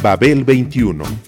Babel 21 I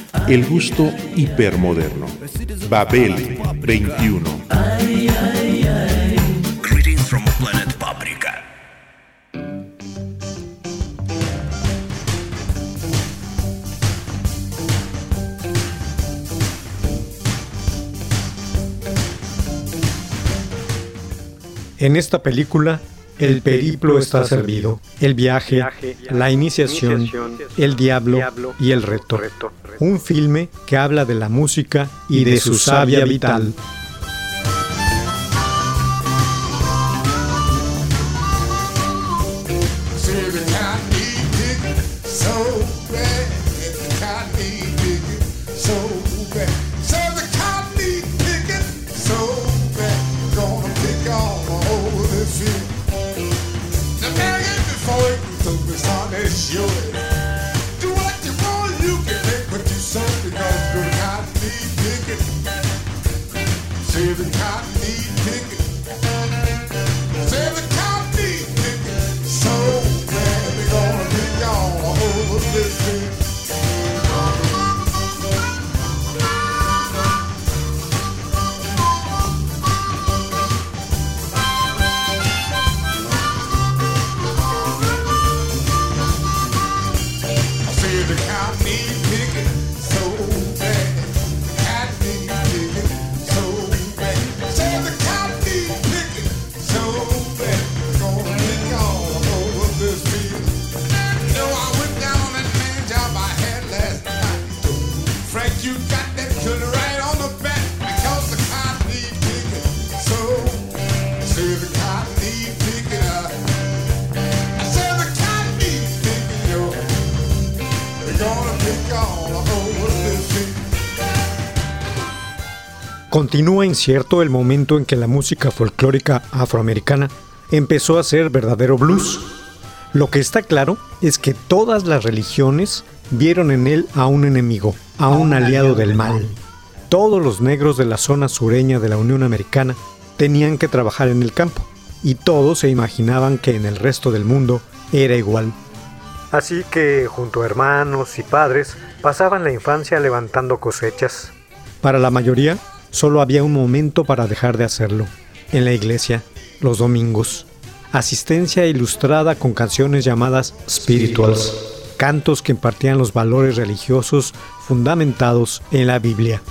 El gusto hipermoderno. Babel 21. Greetings from planet Paprika. En esta película, el periplo está servido, el viaje, la iniciación, el diablo y el reto. Un filme que habla de la música y de su savia vital. Continúa incierto el momento en que la música folclórica afroamericana empezó a ser verdadero blues. Lo que está claro es que todas las religiones vieron en él a un enemigo, a un aliado del mal. Todos los negros de la zona sureña de la Unión Americana tenían que trabajar en el campo, y todos se imaginaban que en el resto del mundo era igual. Así que, junto a hermanos y padres, pasaban la infancia levantando cosechas. Para la mayoría, solo había un momento para dejar de hacerlo, en la iglesia, los domingos. Asistencia ilustrada con canciones llamadas spirituals, cantos que impartían los valores religiosos fundamentados en la Biblia.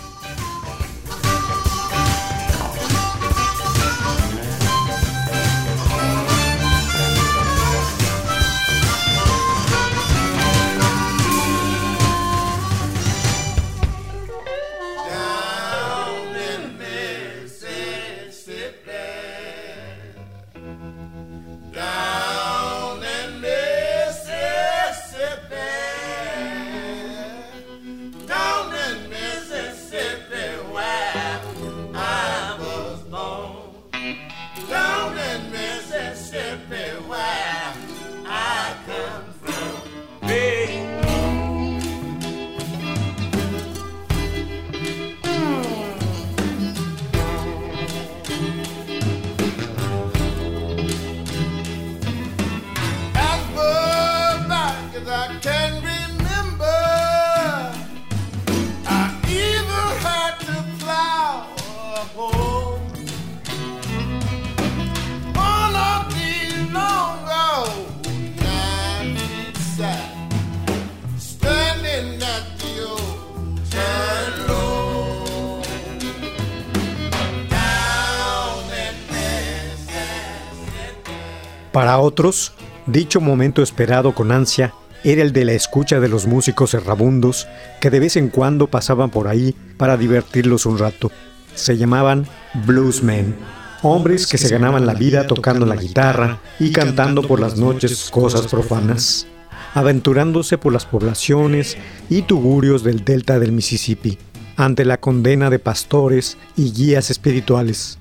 Down Para otros, dicho momento esperado con ansia era el de la escucha de los músicos errabundos que de vez en cuando pasaban por ahí para divertirlos un rato. Se llamaban bluesmen, hombres que se ganaban la vida tocando la guitarra y cantando por las noches cosas profanas. aventurándose por las poblaciones y tugurios del delta del Mississippi, ante la condena de pastores y guías espirituales.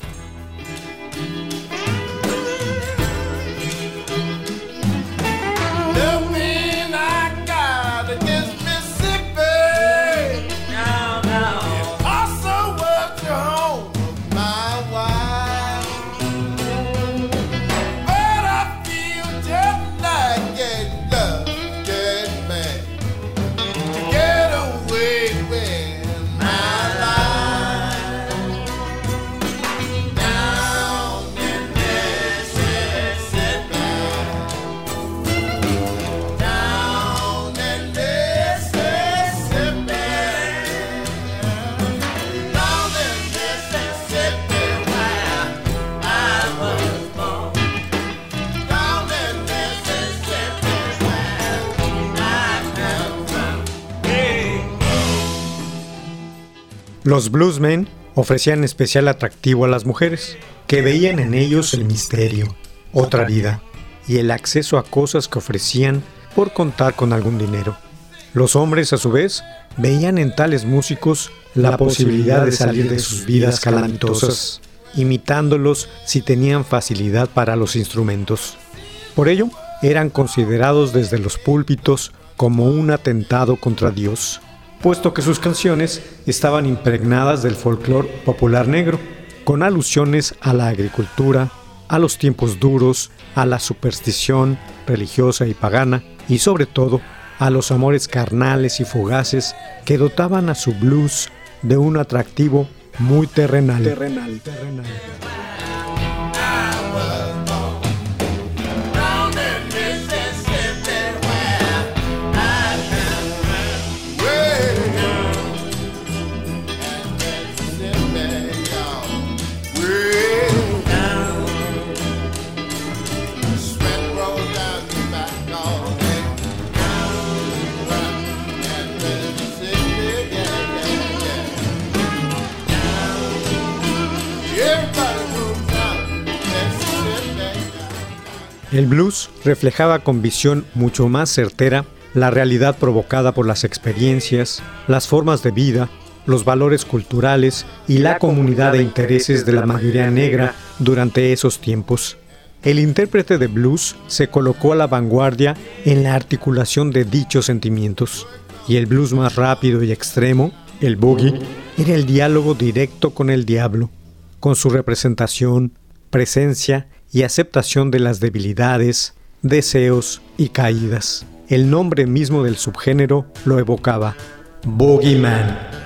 Los bluesmen ofrecían especial atractivo a las mujeres, que veían en ellos el misterio, otra vida y el acceso a cosas que ofrecían por contar con algún dinero. Los hombres, a su vez, veían en tales músicos la posibilidad de salir de sus vidas calamitosas, imitándolos si tenían facilidad para los instrumentos. Por ello, eran considerados desde los púlpitos como un atentado contra Dios, puesto que sus canciones estaban impregnadas del folclore popular negro, con alusiones a la agricultura, a los tiempos duros, a la superstición religiosa y pagana, y sobre todo a los amores carnales y fugaces que dotaban a su blues de un atractivo muy terrenal. Down El blues reflejaba con visión mucho más certera la realidad provocada por las experiencias, las formas de vida, los valores culturales y la comunidad de intereses de la mayoría negra durante esos tiempos. El intérprete de blues se colocó a la vanguardia en la articulación de dichos sentimientos, y el blues más rápido y extremo, el boogie, era el diálogo directo con el diablo, con su representación, presencia y aceptación de las debilidades, deseos y caídas. El nombre mismo del subgénero lo evocaba, Boogeyman.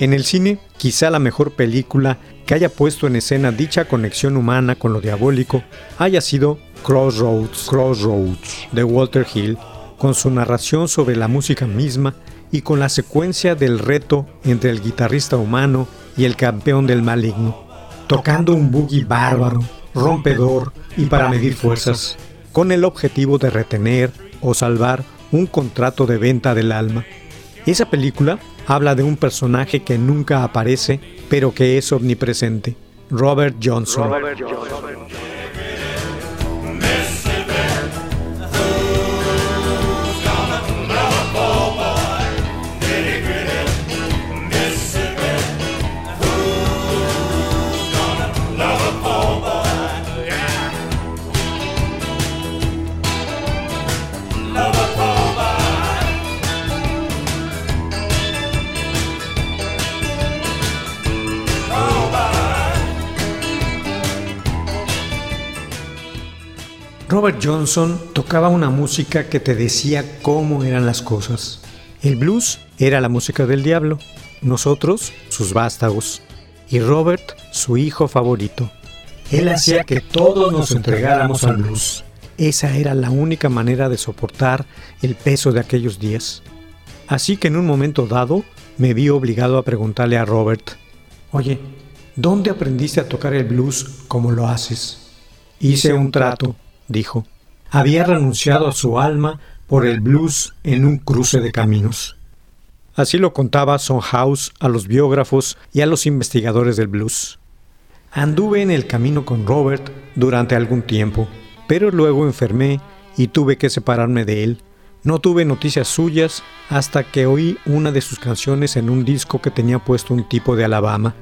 En el cine, quizá la mejor película que haya puesto en escena dicha conexión humana con lo diabólico haya sido Crossroads, Crossroads de Walter Hill, con su narración sobre la música misma y con la secuencia del reto entre el guitarrista humano y el campeón del maligno, tocando un boogie bárbaro, rompedor y para medir fuerzas, con el objetivo de retener o salvar un contrato de venta del alma. Esa película habla de un personaje que nunca aparece, pero que es omnipresente, Robert Johnson. Tocaba una música que te decía cómo eran las cosas. El blues era la música del diablo, nosotros sus vástagos y Robert su hijo favorito. Él hacía que todos nos entregáramos al blues. Esa era la única manera de soportar el peso de aquellos días. Así que en un momento dado me vi obligado a preguntarle a Robert, Oye, ¿dónde aprendiste a tocar el blues como lo haces? Hice un trato, dijo. Había renunciado a su alma por el blues en un cruce de caminos. Así lo contaba Son House a los biógrafos y a los investigadores del blues. Anduve en el camino con Robert durante algún tiempo, pero luego enfermé y tuve que separarme de él. No tuve noticias suyas hasta que oí una de sus canciones en un disco que tenía puesto un tipo de Alabama.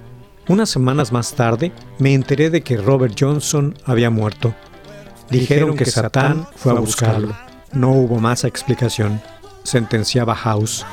Unas semanas más tarde me enteré de que Robert Johnson había muerto. Dijeron que Satán fue a buscarlo. No hubo más explicación, sentenciaba House.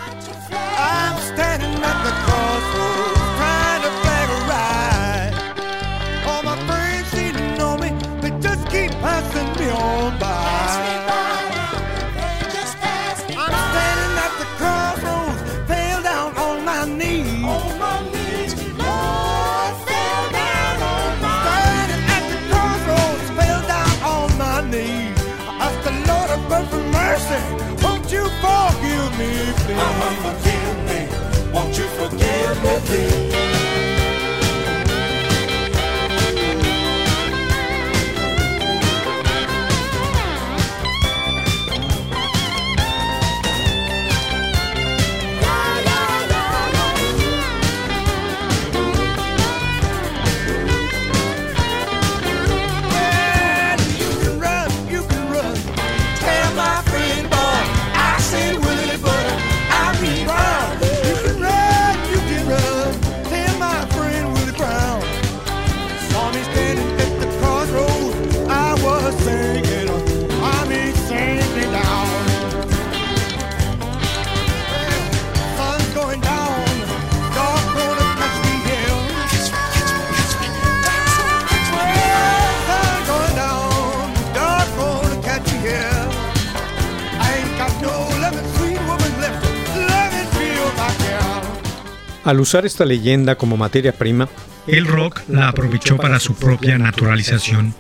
Al usar esta leyenda como materia prima, el rock la aprovechó para su propia naturalización.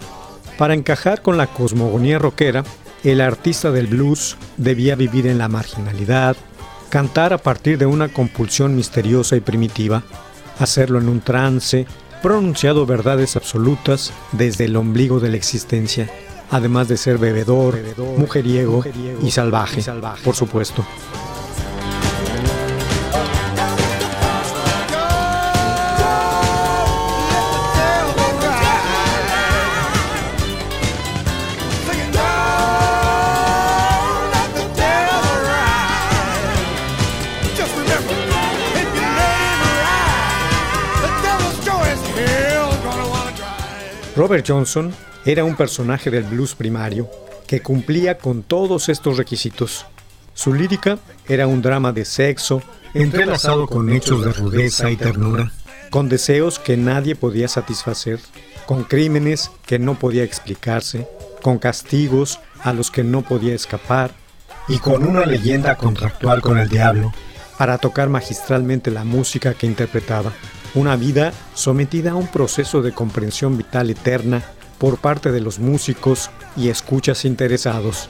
Para encajar con la cosmogonía rockera, el artista del blues debía vivir en la marginalidad, cantar a partir de una compulsión misteriosa y primitiva, hacerlo en un trance, pronunciado verdades absolutas desde el ombligo de la existencia, además de ser bebedor, mujeriego y salvaje, por supuesto. Robert Johnson era un personaje del blues primario que cumplía con todos estos requisitos. Su lírica era un drama de sexo entrelazado con hechos de rudeza y ternura, con deseos que nadie podía satisfacer, con crímenes que no podía explicarse, con castigos a los que no podía escapar y con una leyenda contractual con el diablo para tocar magistralmente la música que interpretaba. Una vida sometida a un proceso de comprensión vital eterna por parte de los músicos y escuchas interesados.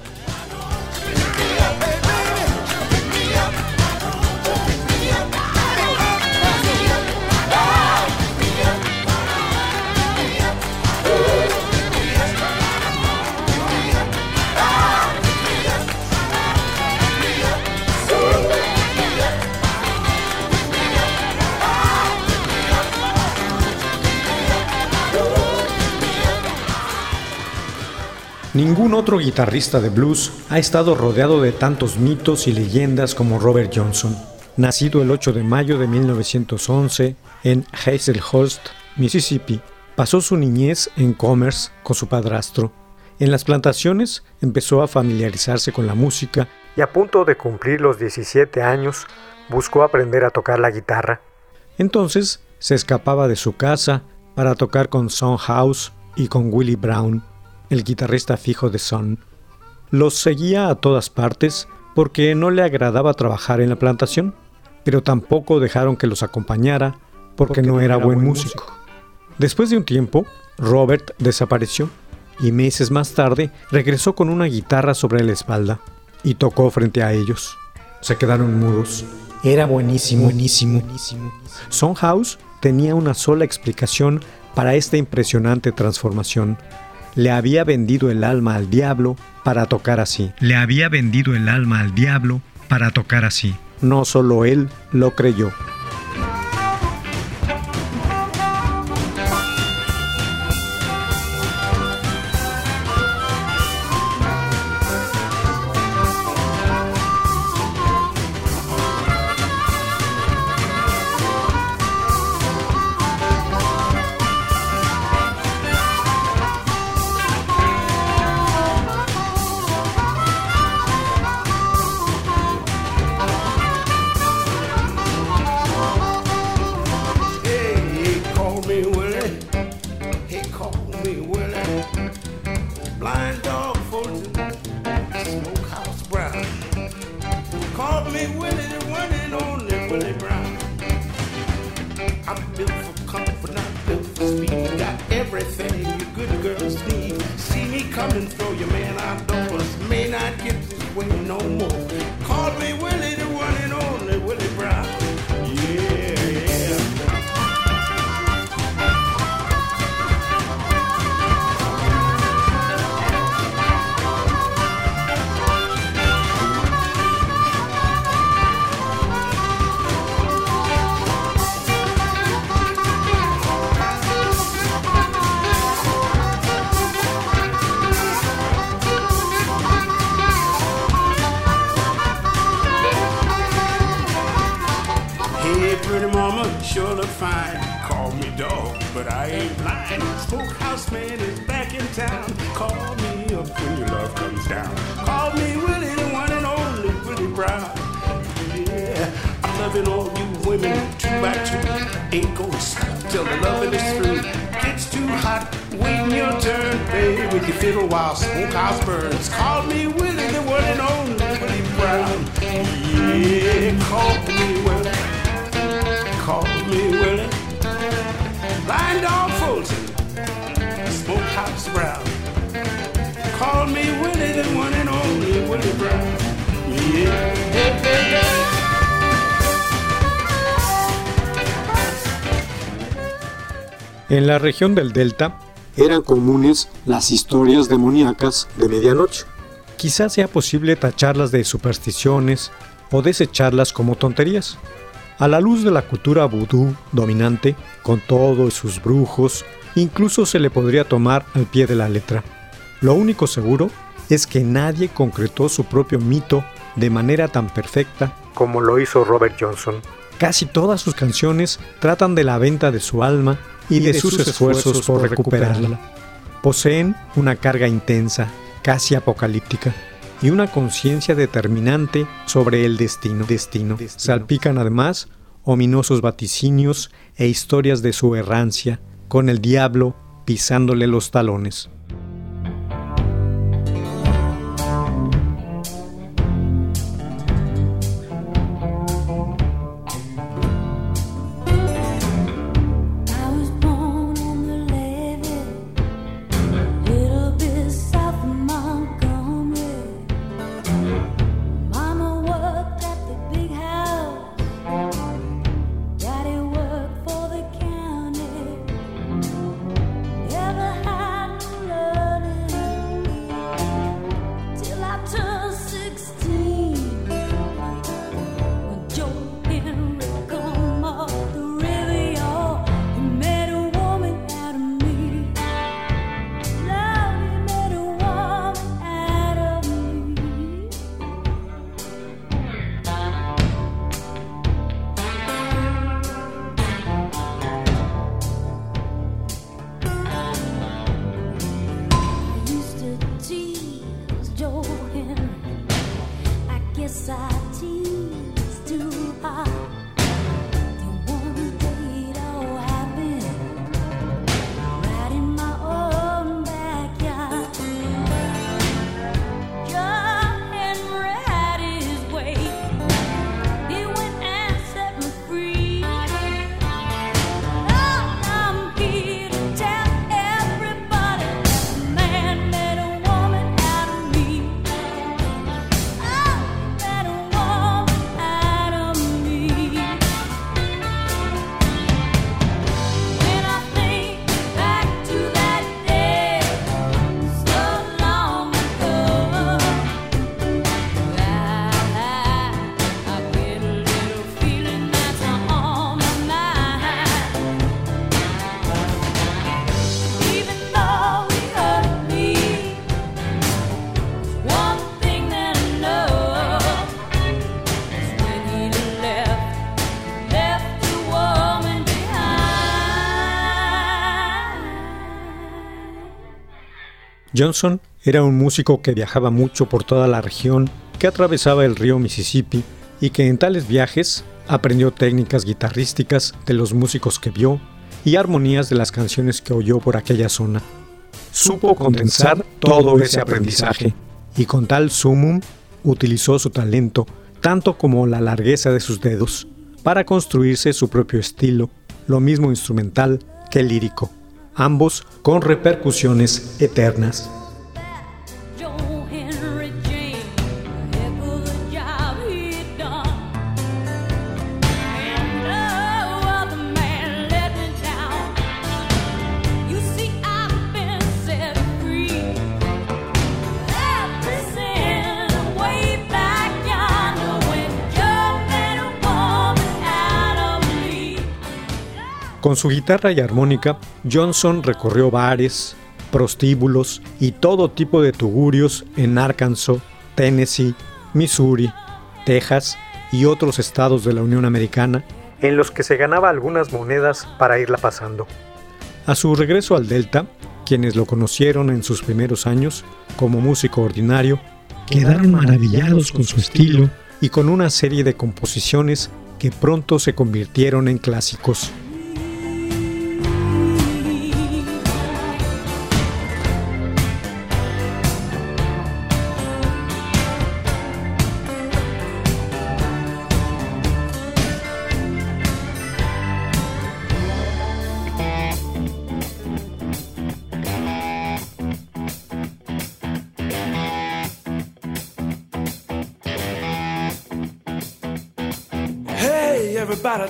Ningún otro guitarrista de blues ha estado rodeado de tantos mitos y leyendas como Robert Johnson. Nacido el 8 de mayo de 1911 en Hazelhurst, Mississippi, pasó su niñez en Commerce con su padrastro. En las plantaciones empezó a familiarizarse con la música y a punto de cumplir los 17 años buscó aprender a tocar la guitarra. Entonces se escapaba de su casa para tocar con Son House y con Willie Brown. El guitarrista fijo de Sun. Los seguía a todas partes porque no le agradaba trabajar en la plantación, pero tampoco dejaron que los acompañara porque, no, era, buen, músico. Después de un tiempo, Robert desapareció y meses más tarde regresó con una guitarra sobre la espalda y tocó frente a ellos. Se quedaron mudos. Era buenísimo, buenísimo. Son House tenía una sola explicación para esta impresionante transformación. Le había vendido el alma al diablo para tocar así. Le había vendido el alma al diablo para tocar así. No solo él lo creyó. Too hot, your turn. Play with your fiddle while smokehouse burns. Call me Willie, the one and only Willie Brown. Yeah, call me Willie. Call me Willie. Blind dog Fulton. Smokehouse Brown. Call me Willie, the one and only Willie Brown. Yeah, En la región del Delta eran comunes las historias demoníacas de medianoche. Quizás sea posible tacharlas de supersticiones o desecharlas como tonterías. A la luz de la cultura vudú dominante, con todos sus brujos, incluso se le podría tomar al pie de la letra. Lo único seguro es que nadie concretó su propio mito de manera tan perfecta como lo hizo Robert Johnson. Casi todas sus canciones tratan de la venta de su alma y, de, sus, esfuerzos, por recuperarla. Poseen una carga intensa, casi apocalíptica, y una conciencia determinante sobre el destino. destino. Salpican además ominosos vaticinios e historias de su errancia, con el diablo pisándole los talones. Johnson era un músico que viajaba mucho por toda la región, que atravesaba el río Mississippi y que en tales viajes aprendió técnicas guitarrísticas de los músicos que vio y armonías de las canciones que oyó por aquella zona. Supo condensar todo ese aprendizaje y con tal sumum utilizó su talento, tanto como la largueza de sus dedos, para construirse su propio estilo, lo mismo instrumental que lírico, ambos con repercusiones eternas. Con su guitarra y armónica, Johnson recorrió bares, prostíbulos y todo tipo de tugurios en Arkansas, Tennessee, Missouri, Texas y otros estados de la Unión Americana, en los que se ganaba algunas monedas para irla pasando. A su regreso al Delta, quienes lo conocieron en sus primeros años como músico ordinario, quedaron maravillados con su estilo y con una serie de composiciones que pronto se convirtieron en clásicos.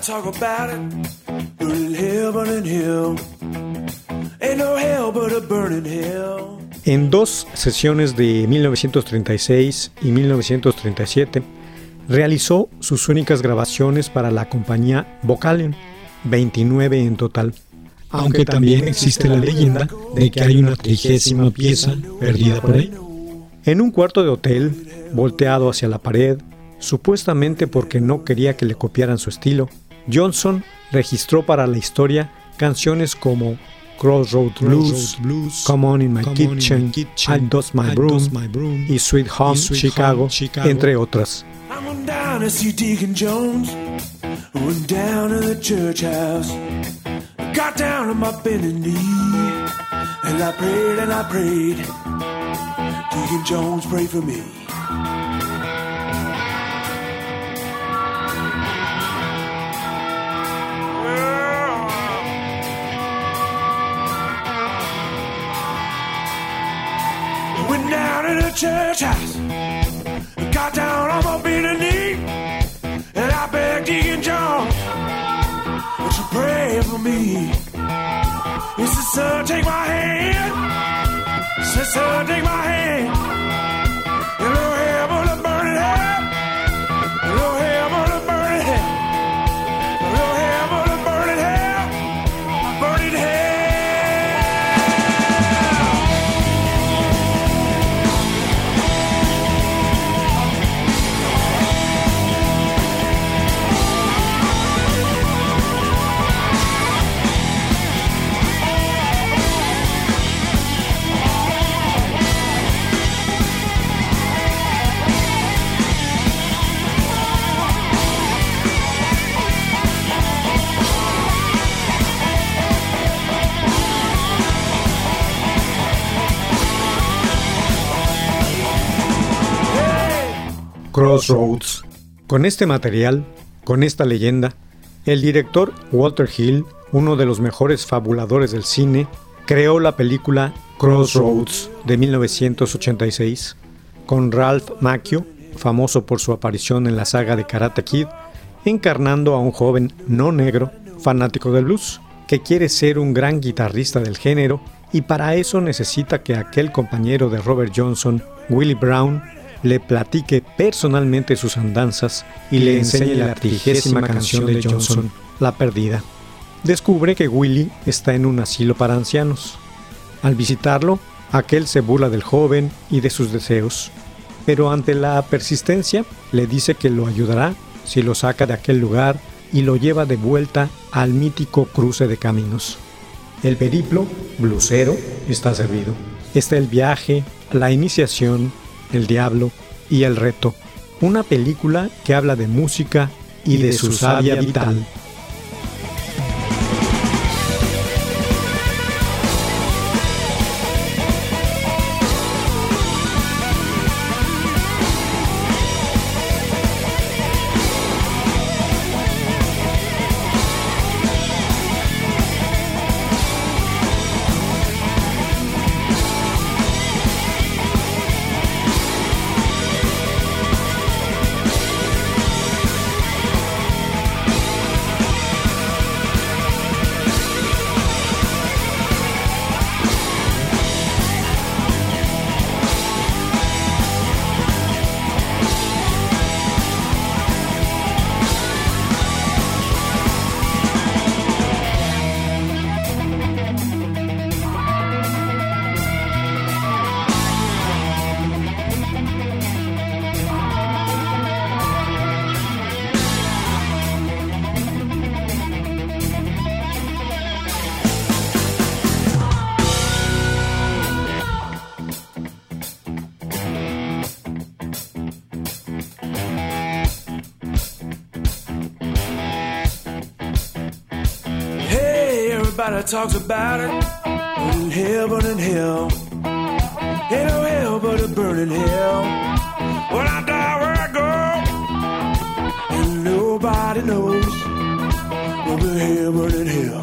Talk about it. Burning hell, burning hell. Ain't no hell but a burning hell. En dos sesiones de 1936 y 1937 realizó sus únicas grabaciones para la compañía Vocalion, 29 en total, aunque también existe la leyenda de que hay una trigésima pieza perdida por ahí. En un cuarto de hotel, volteado hacia la pared, supuestamente porque no quería que le copiaran su estilo, Johnson registró para la historia canciones como Crossroad Blues, Come On In My Kitchen, I Dust My Broom y Sweet Home Chicago, entre otras. I went down to see Deacon Jones. Went down to the church house. Got down on my bending knee. And I prayed and I prayed. Deacon Jones prayed for me. Down to the church house. I Got down on my bending knee. And I begged Deacon John to pray for me. He said, son, take my hand. He said, son, take my hand. Crossroads. Con este material, con esta leyenda, el director Walter Hill, uno de los mejores fabuladores del cine, creó la película Crossroads de 1986, con Ralph Macchio, famoso por su aparición en la saga de Karate Kid, encarnando a un joven no negro, fanático del blues, que quiere ser un gran guitarrista del género y para eso necesita que aquel compañero de Robert Johnson, Willie Brown, le platique personalmente sus andanzas y le enseñe la trigésima canción de Johnson, La Perdida. Descubre que Willie está en un asilo para ancianos. Al visitarlo, aquel se burla del joven y de sus deseos, pero ante la persistencia le dice que lo ayudará si lo saca de aquel lugar y lo lleva de vuelta al mítico cruce de caminos. El periplo blusero está servido. está El viaje, La iniciación, El diablo y El reto, una película que habla de música y, de, su savia vital. Talks about it. Burning hell, burning hell. Ain't no hell but a burning hell. When I die, where I go, and nobody knows. Burning hell, burning hell.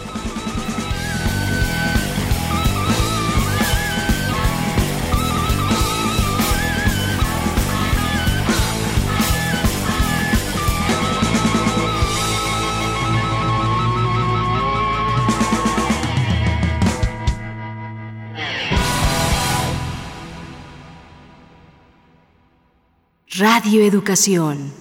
Radio Educación.